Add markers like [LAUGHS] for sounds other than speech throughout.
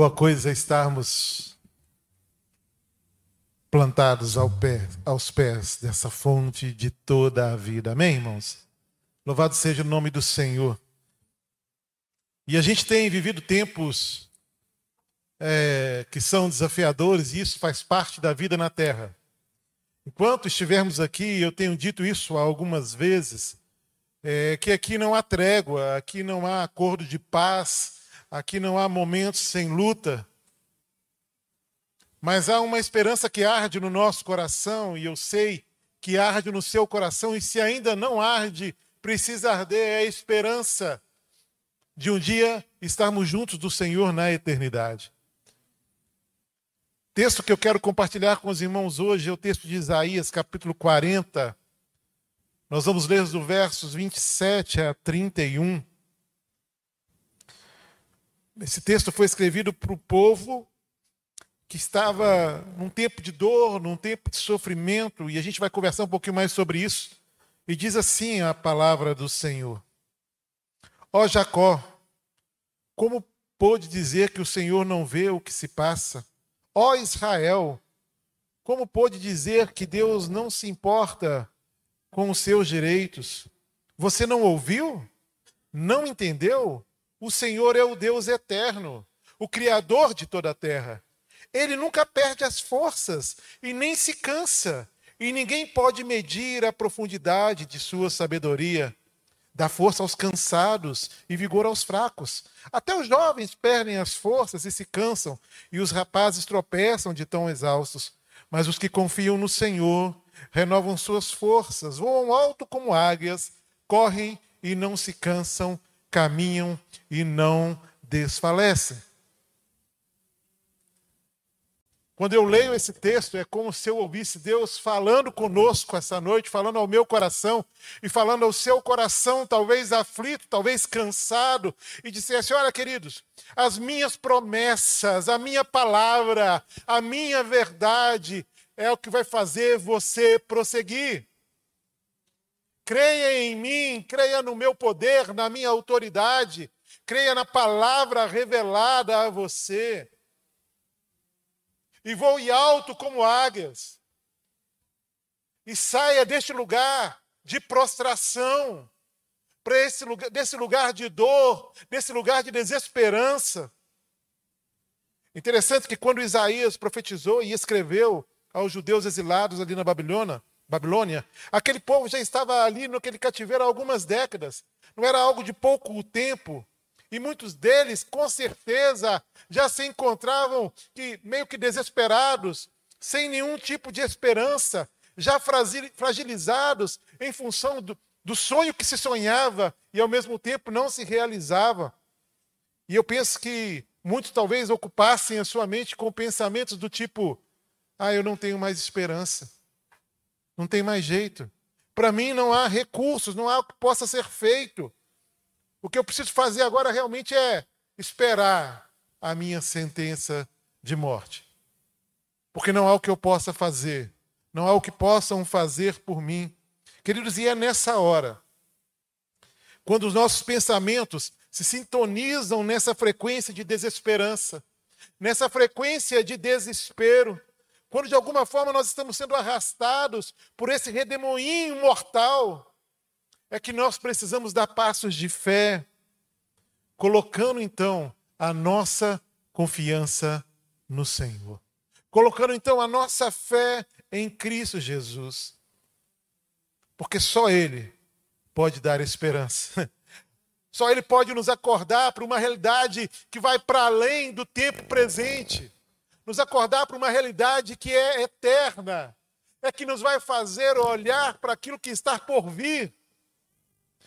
Boa coisa é estarmos plantados ao pé, aos pés dessa fonte de toda a vida. Amém, irmãos? Louvado seja o nome do Senhor. E a gente tem vivido tempos é, que são desafiadores e isso faz parte da vida na terra. Enquanto estivermos aqui, eu tenho dito isso algumas vezes, é, que aqui não há trégua, aqui não há acordo de paz, aqui não há momentos sem luta, mas há uma esperança que arde no nosso coração, e eu sei que arde no seu coração, e se ainda não arde, precisa arder é a esperança de um dia estarmos juntos do Senhor na eternidade. Texto que eu quero compartilhar com os irmãos hoje é o texto de Isaías, capítulo 40. Nós vamos ler os versos 27 a 31. Esse texto foi escrevido para o povo que estava num tempo de dor, num tempo de sofrimento, e a gente vai conversar um pouquinho mais sobre isso. E diz assim a palavra do Senhor: Ó Jacó, como pôde dizer que o Senhor não vê o que se passa? Ó Israel, como pôde dizer que Deus não se importa com os seus direitos? Você não ouviu? Não entendeu? O Senhor é o Deus eterno, o Criador de toda a terra. Ele nunca perde as forças e nem se cansa, e ninguém pode medir a profundidade de sua sabedoria. Dá força aos cansados e vigor aos fracos. Até os jovens perdem as forças e se cansam, e os rapazes tropeçam de tão exaustos. Mas os que confiam no Senhor renovam suas forças, voam alto como águias, correm e não se cansam, caminham e não desfalecem. Quando eu leio esse texto, é como se eu ouvisse Deus falando conosco essa noite, falando ao meu coração e falando ao seu coração, talvez aflito, talvez cansado, e dissesse: Olha, queridos, as minhas promessas, a minha palavra, a minha verdade é o que vai fazer você prosseguir. Creia em mim, creia no meu poder, na minha autoridade, creia na palavra revelada a você. E voe alto como águias. E saia deste lugar de prostração, para esse lugar, desse lugar de dor, desse lugar de desesperança. Interessante que quando Isaías profetizou e escreveu aos judeus exilados ali na Babilônia, Babilônia, aquele povo já estava ali naquele cativeiro há algumas décadas. Não era algo de pouco tempo. E muitos deles, com certeza, já se encontravam que, meio que desesperados, sem nenhum tipo de esperança, já fragilizados em função do, do sonho que se sonhava e ao mesmo tempo não se realizava. E eu penso que muitos talvez ocupassem a sua mente com pensamentos do tipo: ah, eu não tenho mais esperança. Não tem mais jeito. Para mim não há recursos, não há o que possa ser feito. O que eu preciso fazer agora realmente é esperar a minha sentença de morte. Porque não há o que eu possa fazer, não há o que possam fazer por mim. Queridos, e é nessa hora, quando os nossos pensamentos se sintonizam nessa frequência de desesperança, nessa frequência de desespero, quando de alguma forma nós estamos sendo arrastados por esse redemoinho mortal, é que nós precisamos dar passos de fé, colocando então a nossa confiança no Senhor. Colocando então a nossa fé em Cristo Jesus. Porque só Ele pode dar esperança. [LAUGHS] Só Ele pode nos acordar para uma realidade que vai para além do tempo presente nos acordar para uma realidade que é eterna, é que nos vai fazer olhar para aquilo que está por vir,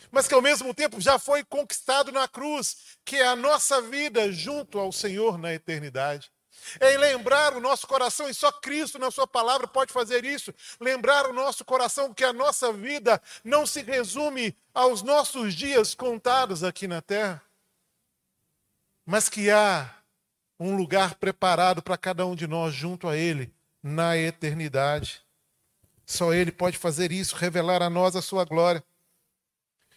mas que ao mesmo tempo já foi conquistado na cruz, que é a nossa vida junto ao Senhor na eternidade. É em lembrar o nosso coração, e só Cristo na Sua palavra pode fazer isso. Lembrar o nosso coração que a nossa vida não se resume aos nossos dias contados aqui na terra, mas que há um lugar preparado para cada um de nós junto a Ele na eternidade. Só Ele pode fazer isso, revelar a nós a sua glória.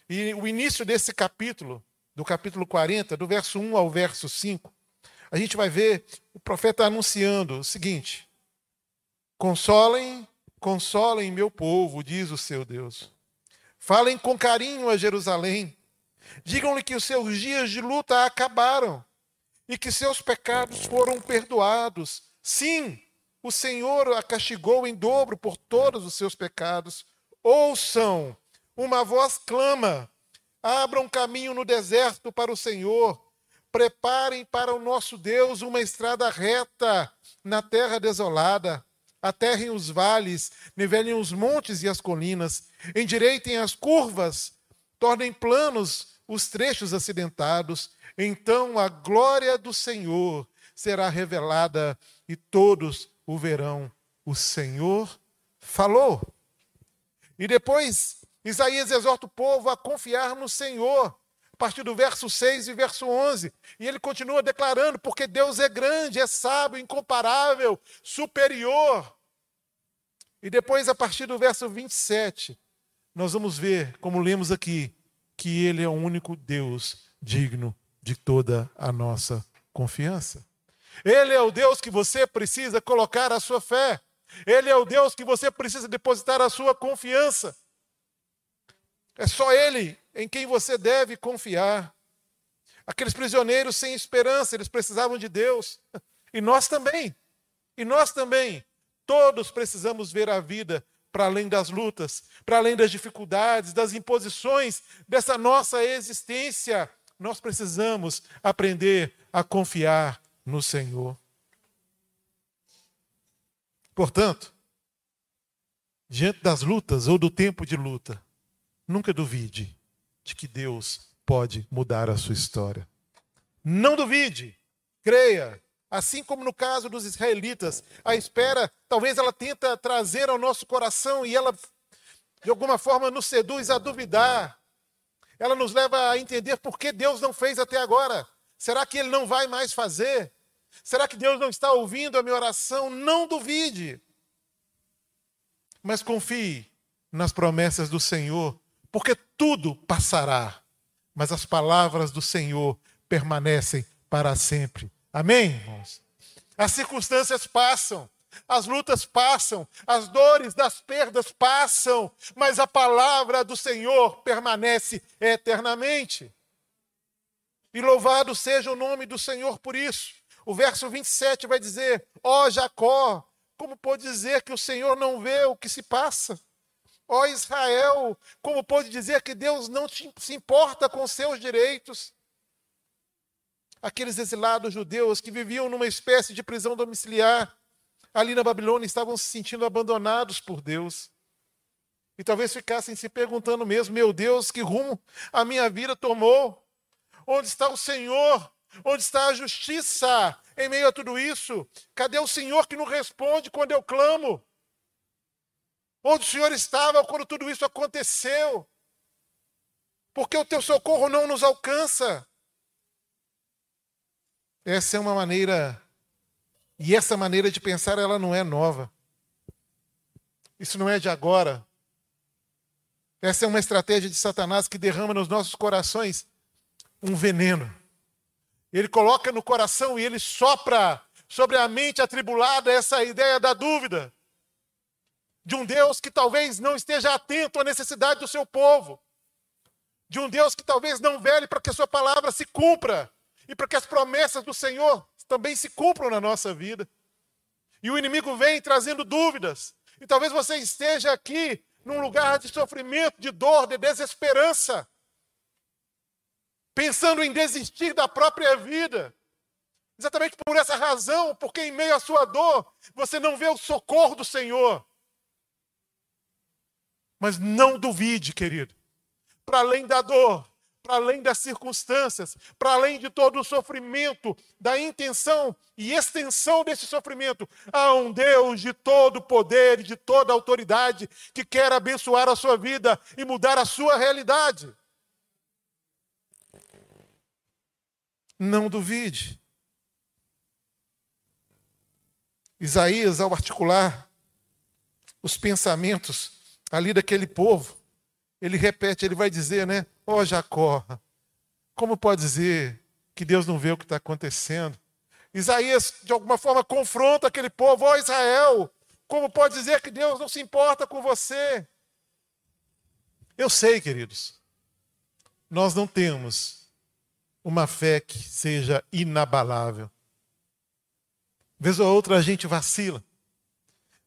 E o início desse capítulo, do capítulo 40, do verso 1 ao verso 5, a gente vai ver o profeta anunciando o seguinte: Consolem, consolem meu povo, diz o seu Deus. Falem com carinho a Jerusalém. Digam-lhe que os seus dias de luta acabaram e que seus pecados foram perdoados. Sim, o Senhor a castigou em dobro por todos os seus pecados. Ouçam, uma voz clama: abram caminho no deserto para o Senhor. Preparem para o nosso Deus uma estrada reta na terra desolada. Aterrem os vales, nivelem os montes e as colinas, endireitem as curvas, tornem planos os trechos acidentados. Então a glória do Senhor será revelada e todos o verão. O Senhor falou. E depois, Isaías exorta o povo a confiar no Senhor, a partir do verso 6 e verso 11. E ele continua declarando: porque Deus é grande, é sábio, incomparável, superior. E depois, a partir do verso 27, nós vamos ver, como lemos aqui, que Ele é o único Deus digno de toda a nossa confiança. Ele é o Deus que você precisa colocar a sua fé. Ele é o Deus que você precisa depositar a sua confiança. É só Ele em quem você deve confiar. Aqueles prisioneiros sem esperança, eles precisavam de Deus. E nós também. E nós também. Todos precisamos ver a vida para além das lutas, para além das dificuldades, das imposições dessa nossa existência. Nós precisamos aprender a confiar no Senhor. Portanto, diante das lutas ou do tempo de luta, nunca duvide de que Deus pode mudar a sua história. Não duvide, creia, Assim como no caso dos israelitas, a espera, talvez ela tenta trazer ao nosso coração e ela, de alguma forma, nos seduz a duvidar. Ela nos leva a entender por que Deus não fez até agora. Será que Ele não vai mais fazer? Será que Deus não está ouvindo a minha oração? Não duvide. Mas confie nas promessas do Senhor, porque tudo passará, mas as palavras do Senhor permanecem para sempre. Amém? As circunstâncias passam, as lutas passam, as dores das perdas passam, mas a palavra do Senhor permanece eternamente. E louvado seja o nome do Senhor por isso. O verso 27 vai dizer: Ó oh, Jacó, como pode dizer que o Senhor não vê o que se passa? Ó oh, Israel, como pode dizer que Deus não se importa com seus direitos? aqueles exilados judeus que viviam numa espécie de prisão domiciliar ali na Babilônia estavam se sentindo abandonados por Deus. E talvez ficassem se perguntando mesmo: meu Deus, que rumo a minha vida tomou? Onde está o Senhor? Onde está a justiça em meio a tudo isso? Cadê o Senhor que não responde quando eu clamo? Onde o Senhor estava quando tudo isso aconteceu? Porque o teu socorro não nos alcança. Essa é uma maneira, e essa maneira de pensar, ela não é nova. Isso não é de agora. Essa é uma estratégia de Satanás que derrama nos nossos corações um veneno. Ele coloca no coração e ele sopra sobre a mente atribulada essa ideia da dúvida. De um Deus que talvez não esteja atento à necessidade do seu povo. De um Deus que talvez não vele para que a sua palavra se cumpra e para que as promessas do Senhor também se cumpram na nossa vida. E o inimigo vem trazendo dúvidas. E talvez você esteja aqui num lugar de sofrimento, de dor, de desesperança, pensando em desistir da própria vida. Exatamente por essa razão, porque em meio à sua dor, você não vê o socorro do Senhor. Mas não duvide, querido, para além da dor, para além das circunstâncias, para além de todo o sofrimento, da intenção e extensão desse sofrimento, há um Deus de todo poder e de toda autoridade que quer abençoar a sua vida e mudar a sua realidade. Não duvide. Isaías, ao articular os pensamentos ali daquele povo, ele repete, ele vai dizer, né? Ó oh, Jacó, como pode dizer que Deus não vê o que está acontecendo? Isaías, de alguma forma, confronta aquele povo, ó oh, Israel, como pode dizer que Deus não se importa com você? Eu sei, queridos, nós não temos uma fé que seja inabalável. Vez ou outra a gente vacila,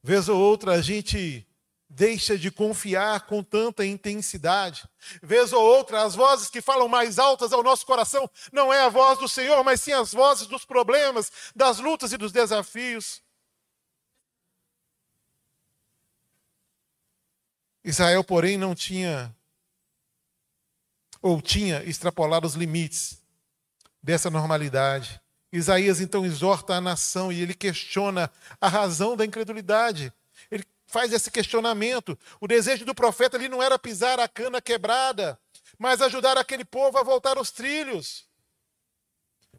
vez ou outra a gente deixa de confiar com tanta intensidade. Vez ou outra, as vozes que falam mais altas ao nosso coração não é a voz do Senhor, mas sim as vozes dos problemas, das lutas e dos desafios. Israel, porém, não tinha ou tinha extrapolado os limites dessa normalidade. Isaías então exorta a nação e ele questiona a razão da incredulidade faz esse questionamento. O desejo do profeta ali não era pisar a cana quebrada, mas ajudar aquele povo a voltar aos trilhos.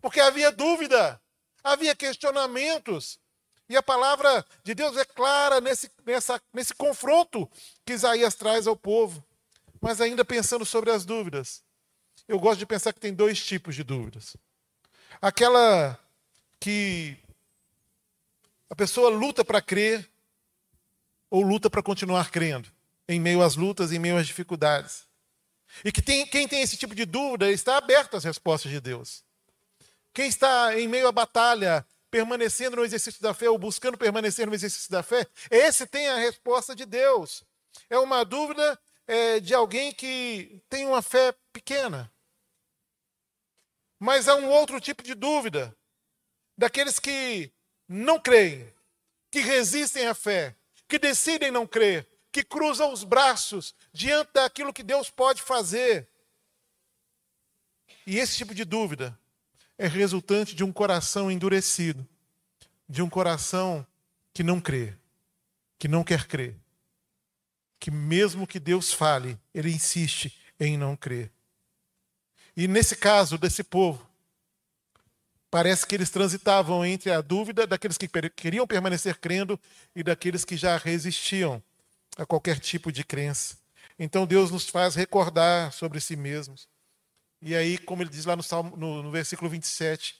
Porque havia dúvida, havia questionamentos. E a palavra de Deus é clara nesse, nessa, nesse confronto que Isaías traz ao povo. Mas ainda pensando sobre as dúvidas, eu gosto de pensar que tem dois tipos de dúvidas. Aquela que a pessoa luta para crer, ou luta para continuar crendo, em meio às lutas, em meio às dificuldades. E que tem, quem tem esse tipo de dúvida está aberto às respostas de Deus. Quem está em meio à batalha, permanecendo no exercício da fé ou buscando permanecer no exercício da fé, esse tem a resposta de Deus. É uma dúvida é, de alguém que tem uma fé pequena. Mas há um outro tipo de dúvida, daqueles que não creem, que resistem à fé, que decidem não crer, que cruzam os braços diante daquilo que Deus pode fazer. E esse tipo de dúvida é resultante de um coração endurecido, de um coração que não crê, que não quer crer, que mesmo que Deus fale, ele insiste em não crer. E nesse caso desse povo, Parece que eles transitavam entre a dúvida daqueles que queriam permanecer crendo e daqueles que já resistiam a qualquer tipo de crença. Então Deus nos faz recordar sobre si mesmos. E aí, como ele diz lá no, Salmo, no, no versículo 27,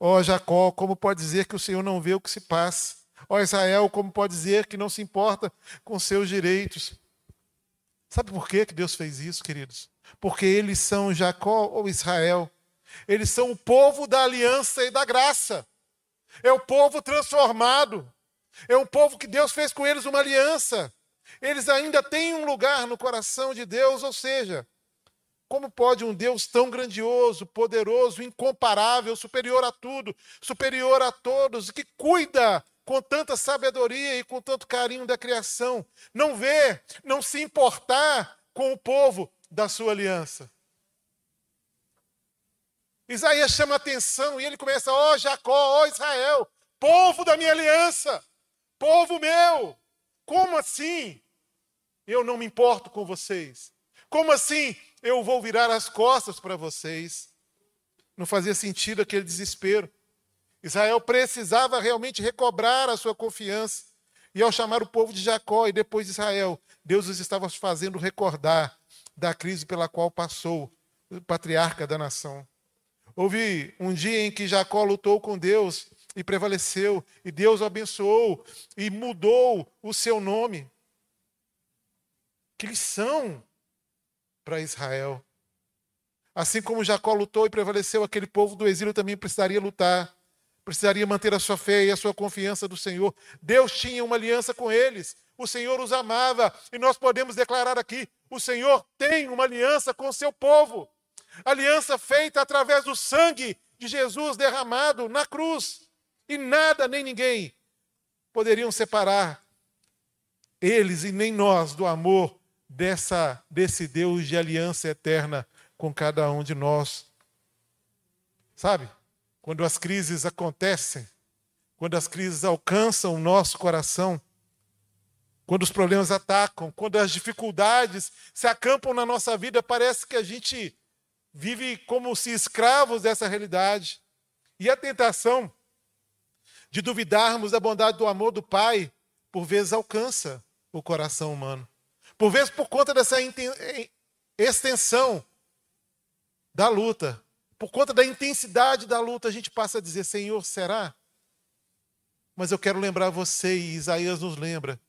ó oh, Jacó, como pode dizer que o Senhor não vê o que se passa? Ó oh, Israel, como pode dizer que não se importa com seus direitos? Sabe por que Deus fez isso, queridos? Porque eles são Jacó ou Israel eles são o povo da aliança e da graça. É o povo transformado. É um povo que Deus fez com eles uma aliança. Eles ainda têm um lugar no coração de Deus, ou seja, como pode um Deus tão grandioso, poderoso, incomparável, superior a tudo, superior a todos, que cuida com tanta sabedoria e com tanto carinho da criação, não ver, não se importar com o povo da sua aliança? Isaías chama atenção e ele começa: ó oh, Jacó, ó oh, Israel, povo da minha aliança, povo meu, como assim eu não me importo com vocês? Como assim eu vou virar as costas para vocês? Não fazia sentido aquele desespero. Israel precisava realmente recobrar a sua confiança. E ao chamar o povo de Jacó e depois de Israel, Deus os estava fazendo recordar da crise pela qual passou o patriarca da nação. Houve um dia em que Jacó lutou com Deus e prevaleceu, e Deus o abençoou e mudou o seu nome. Que lição para Israel. Assim como Jacó lutou e prevaleceu, aquele povo do exílio também precisaria lutar, precisaria manter a sua fé e a sua confiança do Senhor. Deus tinha uma aliança com eles, o Senhor os amava, e nós podemos declarar aqui: o Senhor tem uma aliança com o seu povo. Aliança feita através do sangue de Jesus derramado na cruz. E nada nem ninguém poderiam separar eles e nem nós do amor dessa desse Deus de aliança eterna com cada um de nós. Sabe? Quando as crises acontecem, quando as crises alcançam o nosso coração, quando os problemas atacam, quando as dificuldades se acampam na nossa vida, parece que a gente vive como se escravos dessa realidade. E a tentação de duvidarmos da bondade do amor do Pai, por vezes alcança o coração humano. Por vezes, por conta dessa extensão da luta, por conta da intensidade da luta, a gente passa a dizer: Senhor, será? Mas eu quero lembrar você, e Isaías nos lembra,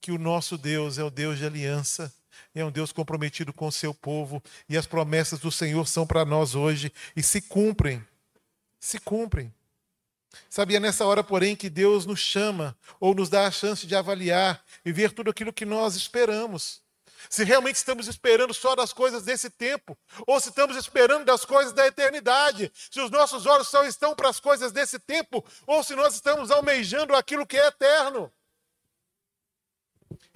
que o nosso Deus é o Deus de aliança, é um Deus comprometido com o seu povo, e as promessas do Senhor são para nós hoje e se cumprem. Se cumprem. Sabia nessa hora, porém, que Deus nos chama ou nos dá a chance de avaliar e ver tudo aquilo que nós esperamos. Se realmente estamos esperando só das coisas desse tempo, ou se estamos esperando das coisas da eternidade, se os nossos olhos só estão para as coisas desse tempo, ou se nós estamos almejando aquilo que é eterno.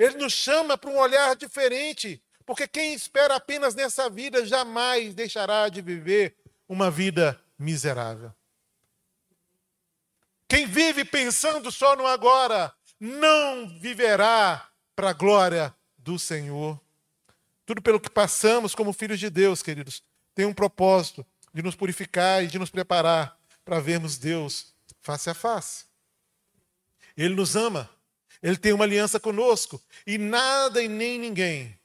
Ele nos chama para um olhar diferente, porque quem espera apenas nessa vida jamais deixará de viver uma vida miserável. Quem vive pensando só no agora, não viverá para a glória do Senhor. Tudo pelo que passamos como filhos de Deus, queridos, tem um propósito de nos purificar e de nos preparar para vermos Deus face a face. Ele nos ama, ele tem uma aliança conosco e nada e nem ninguém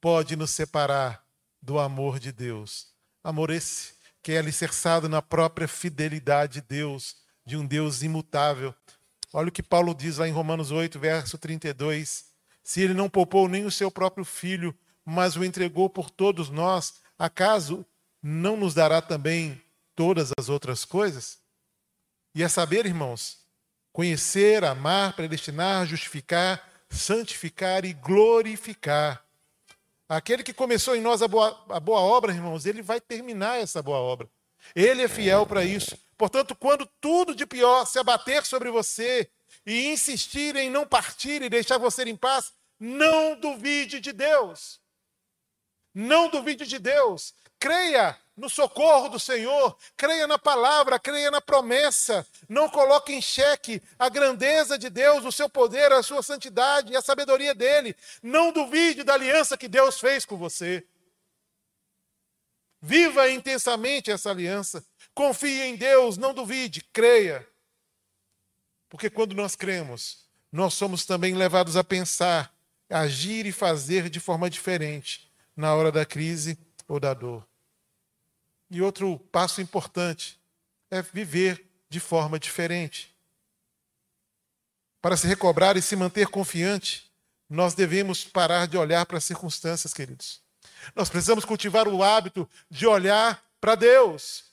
pode nos separar do amor de Deus. Amor esse que é alicerçado na própria fidelidade de Deus de um Deus imutável. Olha o que Paulo diz lá em Romanos 8, verso 32. Se ele não poupou nem o seu próprio filho, mas o entregou por todos nós, acaso não nos dará também todas as outras coisas? E é saber, irmãos, conhecer, amar, predestinar, justificar, santificar e glorificar. Aquele que começou em nós a boa, a boa obra, irmãos, ele vai terminar essa boa obra. Ele é fiel para isso. Portanto, quando tudo de pior se abater sobre você e insistir em não partir e deixar você em paz, não duvide de Deus. Não duvide de Deus. Creia no socorro do Senhor, creia na palavra, creia na promessa. Não coloque em xeque a grandeza de Deus, o seu poder, a sua santidade e a sabedoria dele. Não duvide da aliança que Deus fez com você. Viva intensamente essa aliança. Confie em Deus, não duvide, creia. Porque quando nós cremos, nós somos também levados a pensar, agir e fazer de forma diferente na hora da crise ou da dor. E outro passo importante é viver de forma diferente. Para se recobrar e se manter confiante, nós devemos parar de olhar para as circunstâncias, queridos. Nós precisamos cultivar o hábito de olhar para Deus.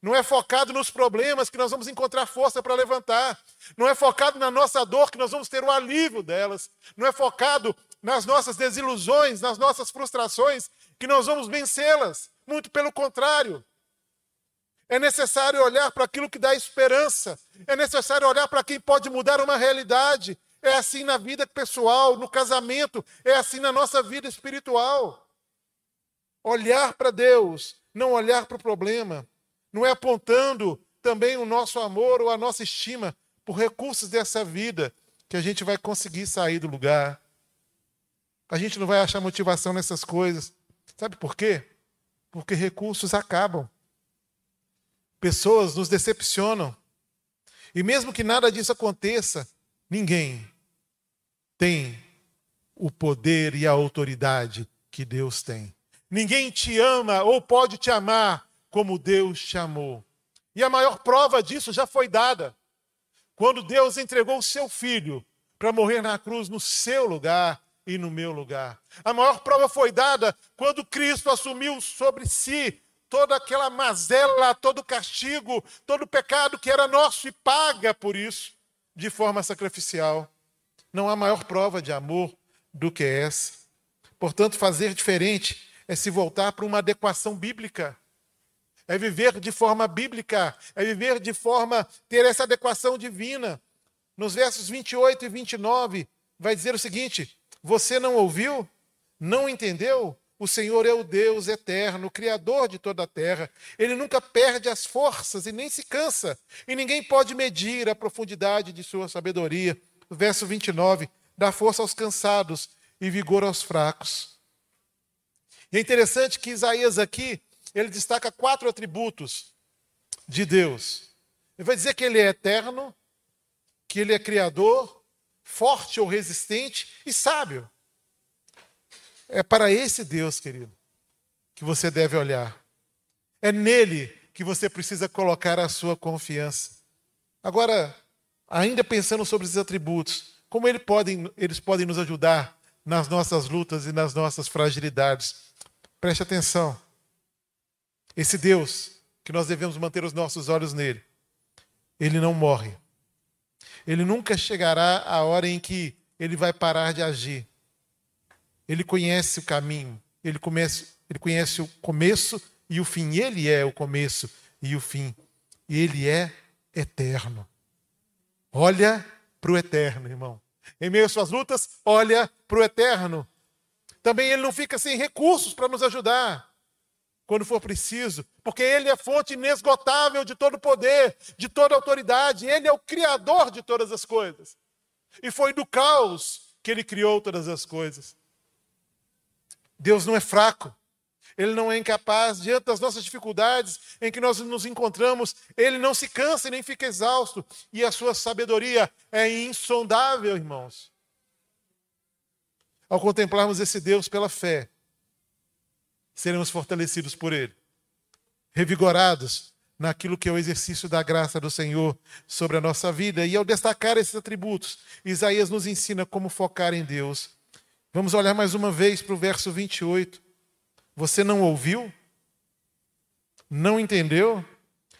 Não é focado nos problemas que nós vamos encontrar força para levantar. Não é focado na nossa dor que nós vamos ter o alívio delas. Não é focado nas nossas desilusões, nas nossas frustrações que nós vamos vencê-las. Muito pelo contrário. É necessário olhar para aquilo que dá esperança. É necessário olhar para quem pode mudar uma realidade. É assim na vida pessoal, no casamento, é assim na nossa vida espiritual. Olhar para Deus, não olhar para o problema não é apontando também o nosso amor ou a nossa estima por recursos dessa vida que a gente vai conseguir sair do lugar. A gente não vai achar motivação nessas coisas. Sabe por quê? Porque recursos acabam. Pessoas nos decepcionam. E mesmo que nada disso aconteça, ninguém tem o poder e a autoridade que Deus tem. Ninguém te ama ou pode te amar como Deus chamou. E a maior prova disso já foi dada. Quando Deus entregou o seu filho para morrer na cruz no seu lugar e no meu lugar. A maior prova foi dada quando Cristo assumiu sobre si toda aquela mazela, todo o castigo, todo o pecado que era nosso e paga por isso de forma sacrificial. Não há maior prova de amor do que essa. Portanto, fazer diferente é se voltar para uma adequação bíblica é viver de forma bíblica, é viver de forma, ter essa adequação divina. Nos versos 28 e 29, vai dizer o seguinte: Você não ouviu? Não entendeu? O Senhor é o Deus eterno, Criador de toda a terra. Ele nunca perde as forças e nem se cansa, e ninguém pode medir a profundidade de sua sabedoria. Verso 29, dá força aos cansados e vigor aos fracos. E é interessante que Isaías aqui ele destaca quatro atributos de Deus. Ele vai dizer que ele é eterno, que ele é criador, forte ou resistente e sábio. É para esse Deus, querido, que você deve olhar. É nele que você precisa colocar a sua confiança. Agora, ainda pensando sobre esses atributos, como eles podem, eles podem nos ajudar nas nossas lutas e nas nossas fragilidades? Preste atenção. Esse Deus, que nós devemos manter os nossos olhos nele, ele não morre. Ele nunca chegará a hora em que ele vai parar de agir. Ele conhece o caminho, ele, ele conhece o começo e o fim. Ele é o começo e o fim. Ele é eterno. Olha para o eterno, irmão. Em meio às suas lutas, olha para o eterno. Também ele não fica sem recursos para nos ajudar quando for preciso, porque Ele é fonte inesgotável de todo poder, de toda autoridade, Ele é o Criador de todas as coisas. E foi do caos que Ele criou todas as coisas. Deus não é fraco, Ele não é incapaz, diante das nossas dificuldades em que nós nos encontramos, Ele não se cansa e nem fica exausto, e a sua sabedoria é insondável, irmãos. Ao contemplarmos esse Deus pela fé, seremos fortalecidos por Ele, revigorados naquilo que é o exercício da graça do Senhor sobre a nossa vida. E ao destacar esses atributos, Isaías nos ensina como focar em Deus. Vamos olhar mais uma vez para o verso 28. Você não ouviu? Não entendeu?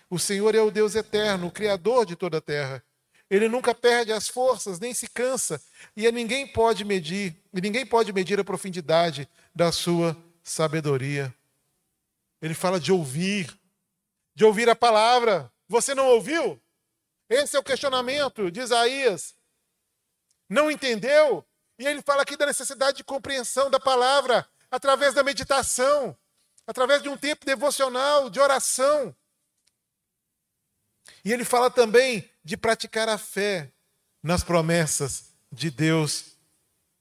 O Senhor é o Deus eterno, o Criador de toda a terra. Ele nunca perde as forças, nem se cansa, e ninguém pode medir, ninguém pode medir a profundidade da sua sabedoria. Ele fala de ouvir, de ouvir a palavra. Você não ouviu? Esse é o questionamento de Isaías. Não entendeu? E ele fala aqui da necessidade de compreensão da palavra através da meditação, através de um tempo devocional, de oração. E ele fala também de praticar a fé nas promessas de Deus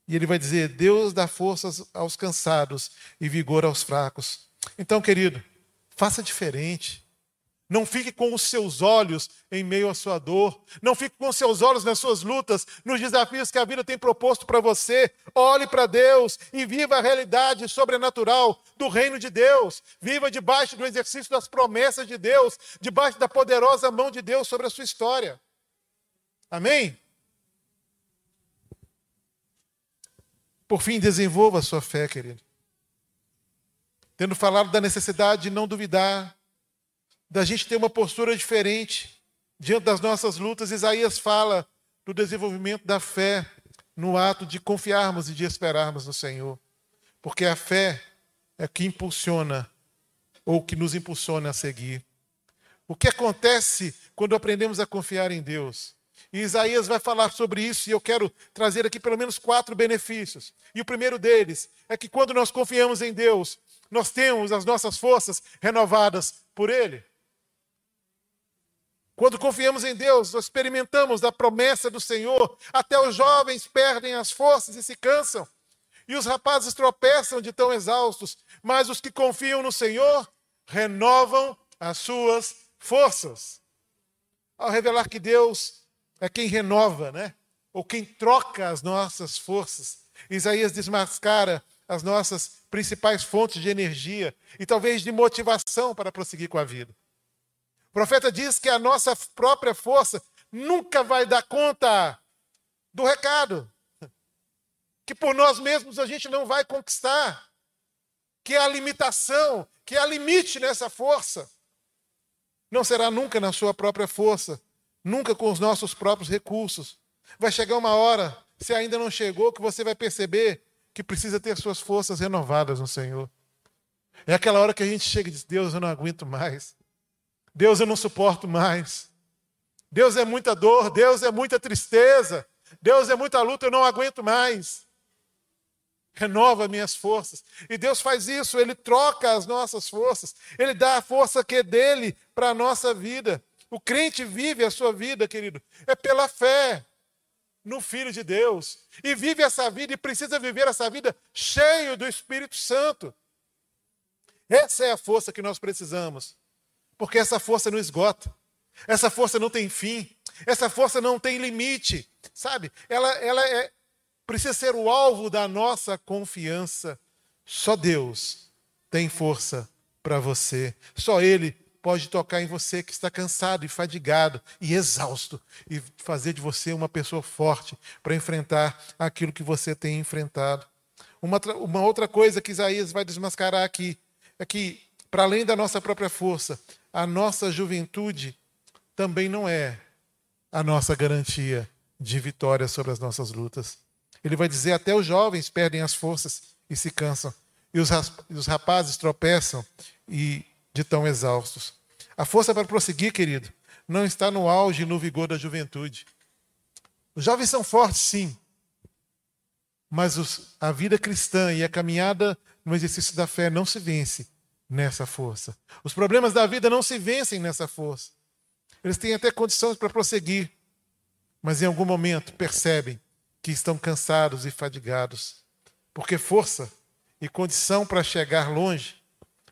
e ele vai dizer: Deus dá forças aos cansados e vigor aos fracos. Então, querido, faça diferente. Não fique com os seus olhos em meio à sua dor. Não fique com os seus olhos nas suas lutas, nos desafios que a vida tem proposto para você. Olhe para Deus e viva a realidade sobrenatural do reino de Deus. Viva debaixo do exercício das promessas de Deus, debaixo da poderosa mão de Deus sobre a sua história. Amém? Por fim, desenvolva a sua fé, querido. Tendo falado da necessidade de não duvidar, da gente ter uma postura diferente diante das nossas lutas, Isaías fala do desenvolvimento da fé no ato de confiarmos e de esperarmos no Senhor. Porque a fé é que impulsiona ou que nos impulsiona a seguir. O que acontece quando aprendemos a confiar em Deus? E Isaías vai falar sobre isso e eu quero trazer aqui pelo menos quatro benefícios. E o primeiro deles é que quando nós confiamos em Deus, nós temos as nossas forças renovadas por Ele. Quando confiamos em Deus, nós experimentamos a promessa do Senhor. Até os jovens perdem as forças e se cansam. E os rapazes tropeçam de tão exaustos. Mas os que confiam no Senhor renovam as suas forças. Ao revelar que Deus é quem renova, né? Ou quem troca as nossas forças. Isaías desmascara as nossas principais fontes de energia e talvez de motivação para prosseguir com a vida. O profeta diz que a nossa própria força nunca vai dar conta do recado, que por nós mesmos a gente não vai conquistar, que há limitação, que há limite nessa força. Não será nunca na sua própria força, nunca com os nossos próprios recursos. Vai chegar uma hora, se ainda não chegou, que você vai perceber que precisa ter suas forças renovadas no Senhor. É aquela hora que a gente chega e diz: Deus, eu não aguento mais. Deus, eu não suporto mais. Deus é muita dor, Deus é muita tristeza, Deus é muita luta, eu não aguento mais. Renova minhas forças. E Deus faz isso, Ele troca as nossas forças, Ele dá a força que é dele para a nossa vida. O crente vive a sua vida, querido, é pela fé no Filho de Deus. E vive essa vida e precisa viver essa vida cheio do Espírito Santo. Essa é a força que nós precisamos. Porque essa força não esgota. Essa força não tem fim. Essa força não tem limite. Sabe? Ela, ela é, precisa ser o alvo da nossa confiança. Só Deus tem força para você. Só Ele pode tocar em você que está cansado e fadigado e exausto e fazer de você uma pessoa forte para enfrentar aquilo que você tem enfrentado. Uma, uma outra coisa que Isaías vai desmascarar aqui é que, para além da nossa própria força, a nossa juventude também não é a nossa garantia de vitória sobre as nossas lutas. Ele vai dizer: até os jovens perdem as forças e se cansam, e os rapazes tropeçam e de tão exaustos. A força para prosseguir, querido, não está no auge e no vigor da juventude. Os jovens são fortes, sim, mas os, a vida cristã e a caminhada no exercício da fé não se vence nessa força. Os problemas da vida não se vencem nessa força. Eles têm até condições para prosseguir, mas em algum momento percebem que estão cansados e fadigados, porque força e condição para chegar longe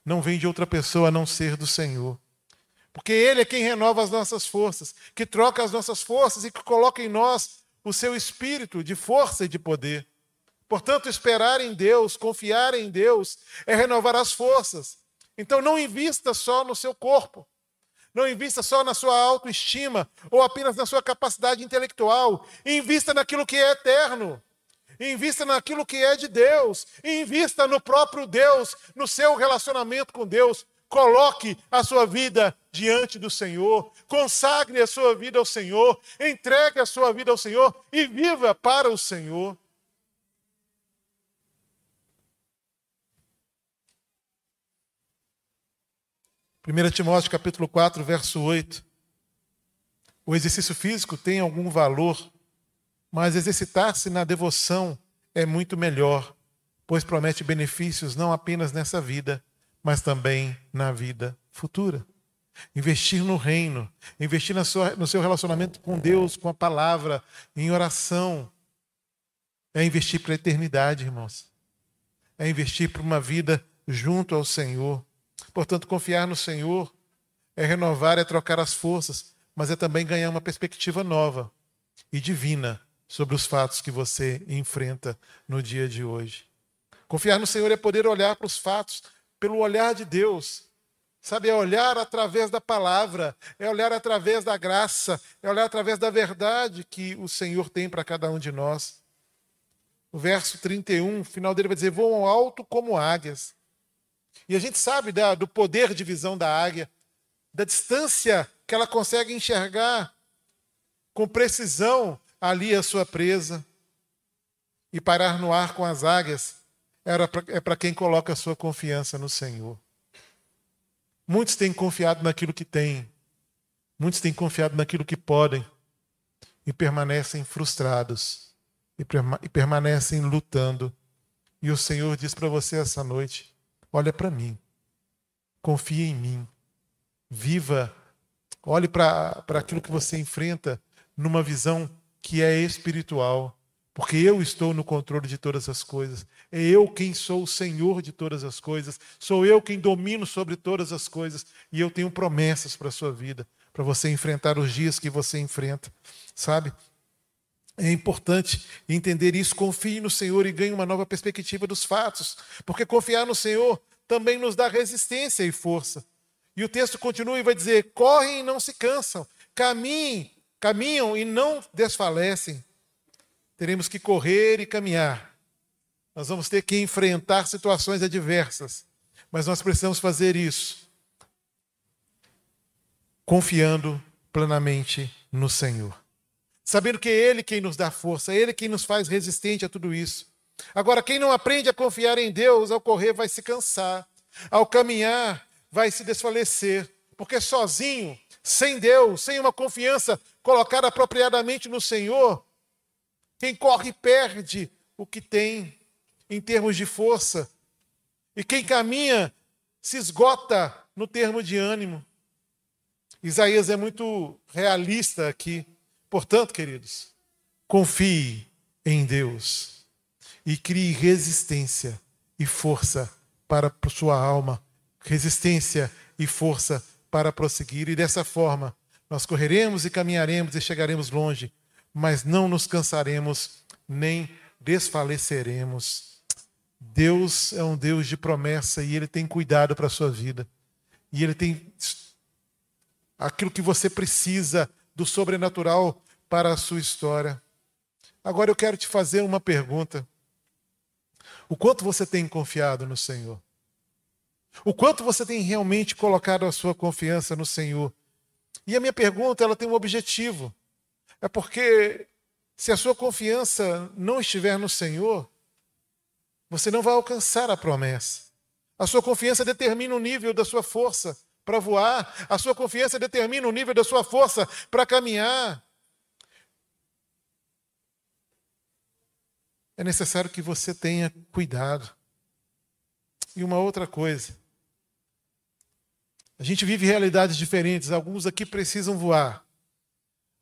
não vem de outra pessoa a não ser do Senhor. Porque Ele é quem renova as nossas forças, que troca as nossas forças e que coloca em nós o seu espírito de força e de poder. Portanto, esperar em Deus, confiar em Deus, é renovar as forças. Então, não invista só no seu corpo, não invista só na sua autoestima ou apenas na sua capacidade intelectual. Invista naquilo que é eterno. Invista naquilo que é de Deus. Invista no próprio Deus, no seu relacionamento com Deus. Coloque a sua vida diante do Senhor, consagre a sua vida ao Senhor, entregue a sua vida ao Senhor e viva para o Senhor. 1 Timóteo capítulo 4, verso 8. O exercício físico tem algum valor, mas exercitar-se na devoção é muito melhor, pois promete benefícios não apenas nessa vida, mas também na vida futura. Investir no reino, investir sua, no seu relacionamento com Deus, com a palavra, em oração, é investir para a eternidade, irmãos. É investir para uma vida junto ao Senhor. Portanto, confiar no Senhor é renovar, é trocar as forças, mas é também ganhar uma perspectiva nova e divina sobre os fatos que você enfrenta no dia de hoje. Confiar no Senhor é poder olhar para os fatos pelo olhar de Deus. Sabe, é olhar através da palavra, é olhar através da graça, é olhar através da verdade que o Senhor tem para cada um de nós. O verso 31, o final dele vai dizer: voam alto como águias. E a gente sabe da, do poder de visão da águia, da distância que ela consegue enxergar com precisão ali a sua presa. E parar no ar com as águias era pra, é para quem coloca a sua confiança no Senhor. Muitos têm confiado naquilo que têm, muitos têm confiado naquilo que podem e permanecem frustrados e, perma e permanecem lutando. E o Senhor diz para você essa noite: Olha para mim. Confie em mim. Viva. Olhe para aquilo que você enfrenta numa visão que é espiritual. Porque eu estou no controle de todas as coisas. É eu quem sou o Senhor de todas as coisas. Sou eu quem domino sobre todas as coisas. E eu tenho promessas para a sua vida, para você enfrentar os dias que você enfrenta. Sabe? É importante entender isso. Confie no Senhor e ganhe uma nova perspectiva dos fatos. Porque confiar no Senhor também nos dá resistência e força. E o texto continua e vai dizer: correm e não se cansam, caminhem, caminham e não desfalecem. Teremos que correr e caminhar. Nós vamos ter que enfrentar situações adversas, mas nós precisamos fazer isso confiando plenamente no Senhor sabendo que é Ele quem nos dá força, é Ele quem nos faz resistente a tudo isso. Agora, quem não aprende a confiar em Deus, ao correr vai se cansar, ao caminhar vai se desfalecer, porque sozinho, sem Deus, sem uma confiança colocada apropriadamente no Senhor, quem corre perde o que tem em termos de força, e quem caminha se esgota no termo de ânimo. Isaías é muito realista aqui. Portanto, queridos, confie em Deus e crie resistência e força para sua alma, resistência e força para prosseguir, e dessa forma nós correremos e caminharemos e chegaremos longe, mas não nos cansaremos nem desfaleceremos. Deus é um Deus de promessa e Ele tem cuidado para a sua vida. E Ele tem aquilo que você precisa do sobrenatural para a sua história. Agora eu quero te fazer uma pergunta. O quanto você tem confiado no Senhor? O quanto você tem realmente colocado a sua confiança no Senhor? E a minha pergunta, ela tem um objetivo. É porque se a sua confiança não estiver no Senhor, você não vai alcançar a promessa. A sua confiança determina o nível da sua força para voar, a sua confiança determina o nível da sua força para caminhar. É necessário que você tenha cuidado. E uma outra coisa. A gente vive realidades diferentes. Alguns aqui precisam voar.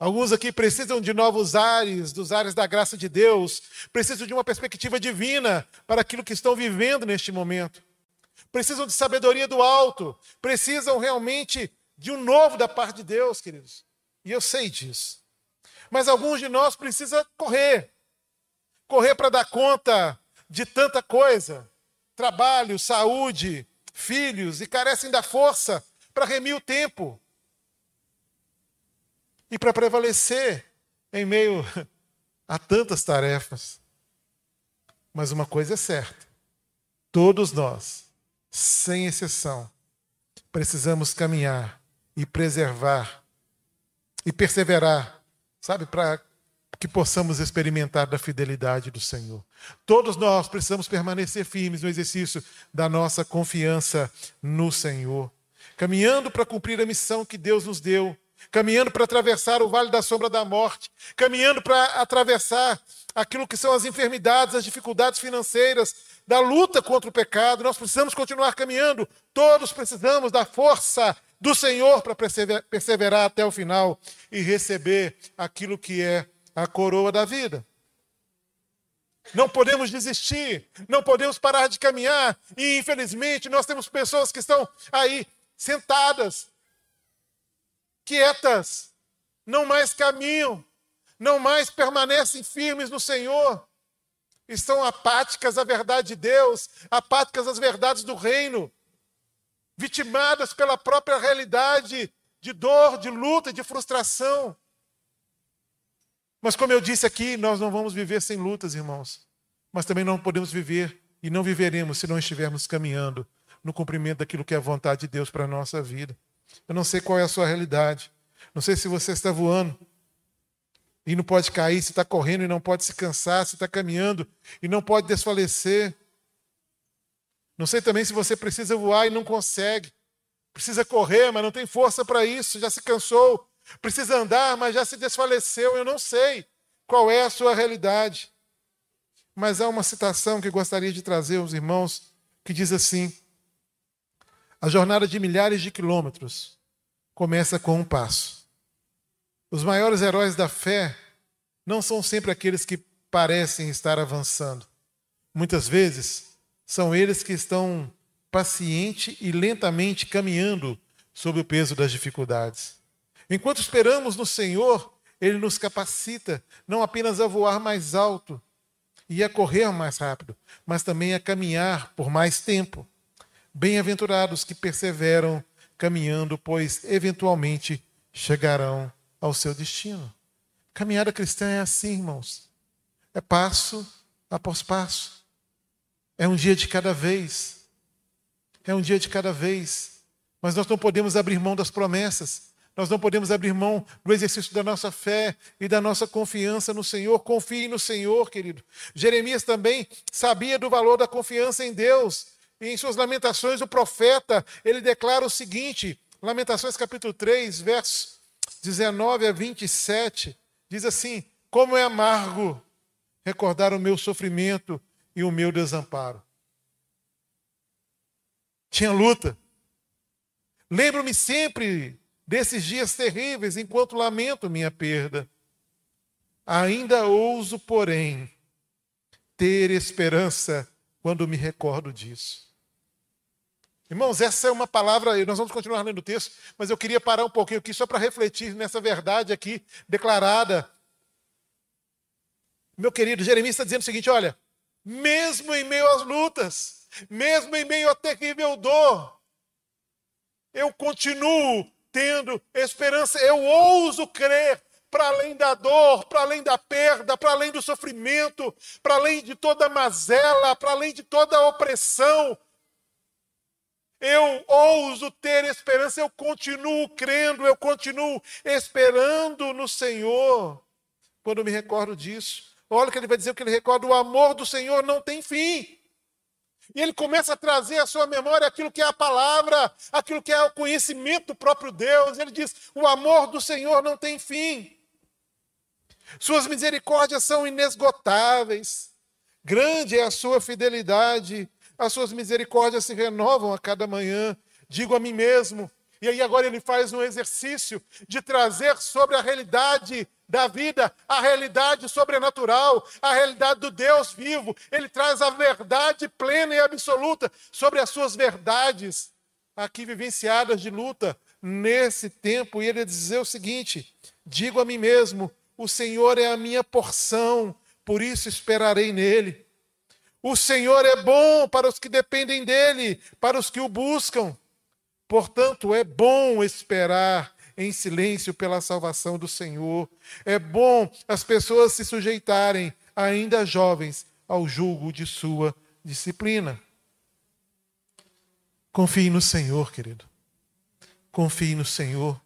Alguns aqui precisam de novos ares, dos ares da graça de Deus. Precisam de uma perspectiva divina para aquilo que estão vivendo neste momento. Precisam de sabedoria do alto. Precisam realmente de um novo da parte de Deus, queridos. E eu sei disso. Mas alguns de nós precisam correr. Correr para dar conta de tanta coisa. Trabalho, saúde, filhos e carecem da força para remir o tempo e para prevalecer em meio a tantas tarefas. Mas uma coisa é certa: todos nós, sem exceção, precisamos caminhar e preservar e perseverar, sabe, para que possamos experimentar da fidelidade do Senhor. Todos nós precisamos permanecer firmes no exercício da nossa confiança no Senhor, caminhando para cumprir a missão que Deus nos deu, caminhando para atravessar o vale da sombra da morte, caminhando para atravessar aquilo que são as enfermidades, as dificuldades financeiras, da luta contra o pecado. Nós precisamos continuar caminhando. Todos precisamos da força do Senhor para perseverar até o final e receber aquilo que é a coroa da vida. Não podemos desistir, não podemos parar de caminhar, e infelizmente nós temos pessoas que estão aí sentadas, quietas, não mais caminham, não mais permanecem firmes no Senhor, estão apáticas à verdade de Deus, apáticas às verdades do reino, vitimadas pela própria realidade de dor, de luta, de frustração. Mas como eu disse aqui, nós não vamos viver sem lutas, irmãos. Mas também não podemos viver e não viveremos se não estivermos caminhando no cumprimento daquilo que é a vontade de Deus para a nossa vida. Eu não sei qual é a sua realidade. Não sei se você está voando e não pode cair, se está correndo e não pode se cansar, se está caminhando e não pode desfalecer. Não sei também se você precisa voar e não consegue. Precisa correr, mas não tem força para isso, já se cansou. Precisa andar, mas já se desfaleceu. Eu não sei qual é a sua realidade. Mas há uma citação que gostaria de trazer aos irmãos que diz assim: A jornada de milhares de quilômetros começa com um passo. Os maiores heróis da fé não são sempre aqueles que parecem estar avançando. Muitas vezes são eles que estão paciente e lentamente caminhando sob o peso das dificuldades. Enquanto esperamos no Senhor, Ele nos capacita não apenas a voar mais alto e a correr mais rápido, mas também a caminhar por mais tempo. Bem-aventurados que perseveram caminhando, pois eventualmente chegarão ao seu destino. Caminhada cristã é assim, irmãos. É passo após passo. É um dia de cada vez. É um dia de cada vez. Mas nós não podemos abrir mão das promessas. Nós não podemos abrir mão do exercício da nossa fé e da nossa confiança no Senhor. Confie no Senhor, querido. Jeremias também sabia do valor da confiança em Deus. Em suas lamentações, o profeta, ele declara o seguinte: Lamentações capítulo 3, versos 19 a 27, diz assim: Como é amargo recordar o meu sofrimento e o meu desamparo. Tinha luta. Lembro-me sempre desses dias terríveis, enquanto lamento minha perda. Ainda ouso, porém, ter esperança quando me recordo disso. Irmãos, essa é uma palavra, nós vamos continuar lendo o texto, mas eu queria parar um pouquinho aqui só para refletir nessa verdade aqui declarada. Meu querido, Jeremias está dizendo o seguinte: olha, mesmo em meio às lutas, mesmo em meio à terrível dor, eu continuo tendo esperança. Eu ouso crer para além da dor, para além da perda, para além do sofrimento, para além de toda mazela, para além de toda opressão. Eu ouso ter esperança, eu continuo crendo, eu continuo esperando no Senhor. Quando me recordo disso, olha o que ele vai dizer, o que ele recorda: o amor do Senhor não tem fim. E ele começa a trazer à sua memória aquilo que é a palavra, aquilo que é o conhecimento do próprio Deus. Ele diz: o amor do Senhor não tem fim. Suas misericórdias são inesgotáveis. Grande é a sua fidelidade. As suas misericórdias se renovam a cada manhã. Digo a mim mesmo. E aí agora ele faz um exercício de trazer sobre a realidade da vida, a realidade sobrenatural, a realidade do Deus vivo. Ele traz a verdade plena e absoluta sobre as suas verdades aqui vivenciadas de luta nesse tempo. E ele dizer o seguinte: digo a mim mesmo, o Senhor é a minha porção, por isso esperarei nele. O Senhor é bom para os que dependem dele, para os que o buscam. Portanto, é bom esperar em silêncio pela salvação do Senhor. É bom as pessoas se sujeitarem, ainda jovens, ao julgo de sua disciplina. Confie no Senhor, querido. Confie no Senhor.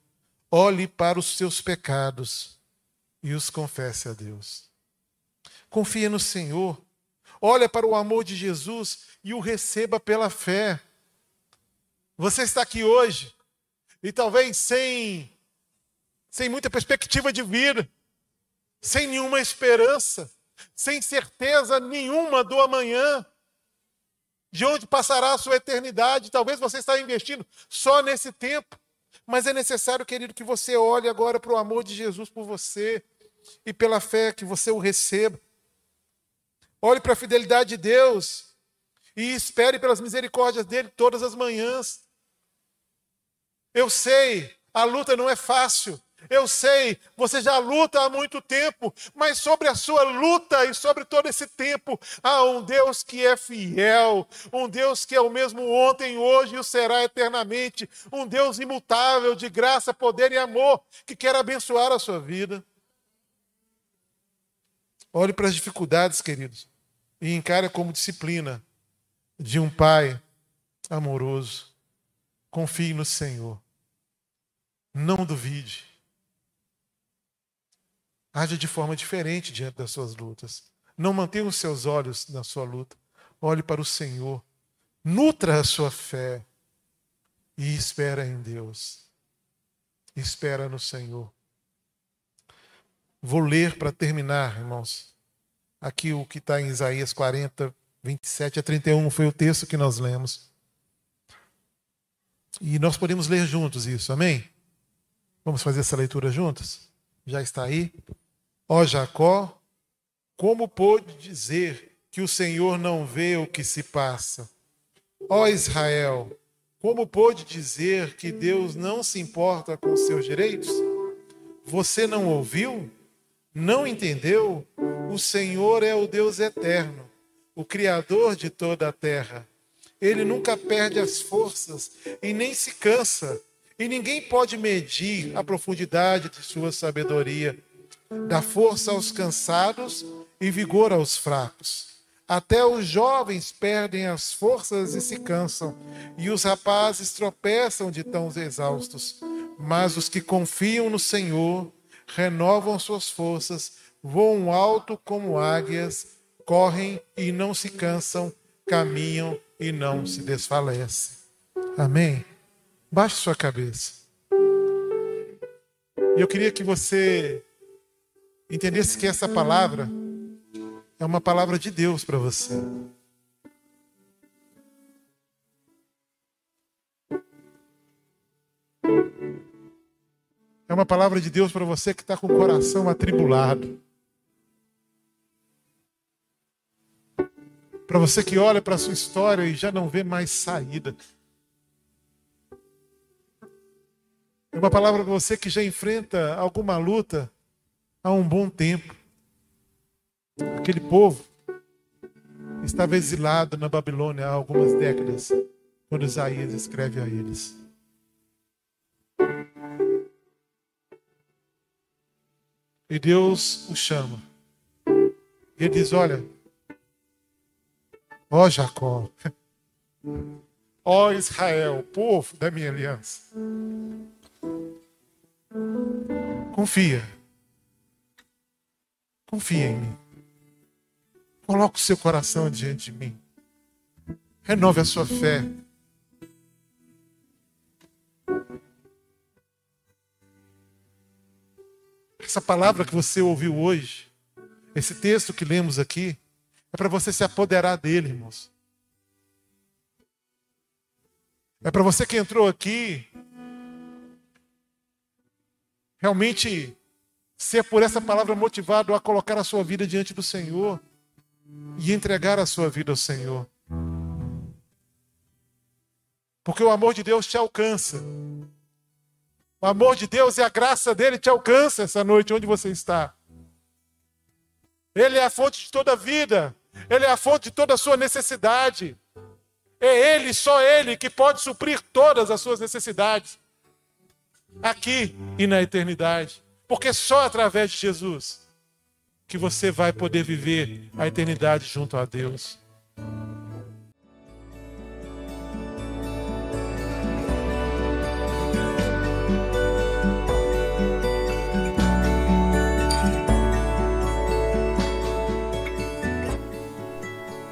Olhe para os seus pecados e os confesse a Deus. Confia no Senhor. Olha para o amor de Jesus e o receba pela fé. Você está aqui hoje e talvez sem sem muita perspectiva de vida, sem nenhuma esperança, sem certeza nenhuma do amanhã, de onde passará a sua eternidade. Talvez você está investindo só nesse tempo. Mas é necessário, querido, que você olhe agora para o amor de Jesus por você e pela fé que você o receba. Olhe para a fidelidade de Deus e espere pelas misericórdias dele todas as manhãs. Eu sei, a luta não é fácil. Eu sei, você já luta há muito tempo, mas sobre a sua luta e sobre todo esse tempo, há um Deus que é fiel, um Deus que é o mesmo ontem, hoje e o será eternamente, um Deus imutável de graça, poder e amor, que quer abençoar a sua vida. Olhe para as dificuldades, queridos, e encare como disciplina de um pai amoroso. Confie no Senhor. Não duvide. Haja de forma diferente diante das suas lutas. Não mantenha os seus olhos na sua luta. Olhe para o Senhor. Nutra a sua fé. E espera em Deus. Espera no Senhor. Vou ler para terminar, irmãos. Aqui o que está em Isaías 40, 27 a 31 foi o texto que nós lemos. E nós podemos ler juntos isso, amém? Vamos fazer essa leitura juntos? Já está aí? Ó Jacó, como pôde dizer que o Senhor não vê o que se passa? Ó Israel, como pôde dizer que Deus não se importa com seus direitos? Você não ouviu? Não entendeu? O Senhor é o Deus eterno, o Criador de toda a terra. Ele nunca perde as forças e nem se cansa, e ninguém pode medir a profundidade de sua sabedoria dá força aos cansados e vigor aos fracos. Até os jovens perdem as forças e se cansam, e os rapazes tropeçam de tão exaustos. Mas os que confiam no Senhor renovam suas forças, voam alto como águias, correm e não se cansam, caminham e não se desfalecem. Amém? Baixe sua cabeça. E eu queria que você entendesse que essa palavra é uma palavra de Deus para você. É uma palavra de Deus para você que está com o coração atribulado. Para você que olha para a sua história e já não vê mais saída. É uma palavra para você que já enfrenta alguma luta há um bom tempo. Aquele povo estava exilado na Babilônia há algumas décadas, quando Isaías escreve a eles. E Deus o chama. E ele diz: Olha, ó Jacó, [LAUGHS] ó Israel, povo da minha aliança, confia, confia em mim. Coloque o seu coração diante de mim. Renove a sua fé. Essa palavra que você ouviu hoje, esse texto que lemos aqui, é para você se apoderar dele, irmãos. É para você que entrou aqui realmente ser por essa palavra motivado a colocar a sua vida diante do Senhor e entregar a sua vida ao Senhor. Porque o amor de Deus te alcança. O amor de Deus e a graça dele te alcança essa noite onde você está. Ele é a fonte de toda a vida. Ele é a fonte de toda a sua necessidade. É Ele, só Ele, que pode suprir todas as suas necessidades. Aqui e na eternidade. Porque só através de Jesus que você vai poder viver a eternidade junto a Deus.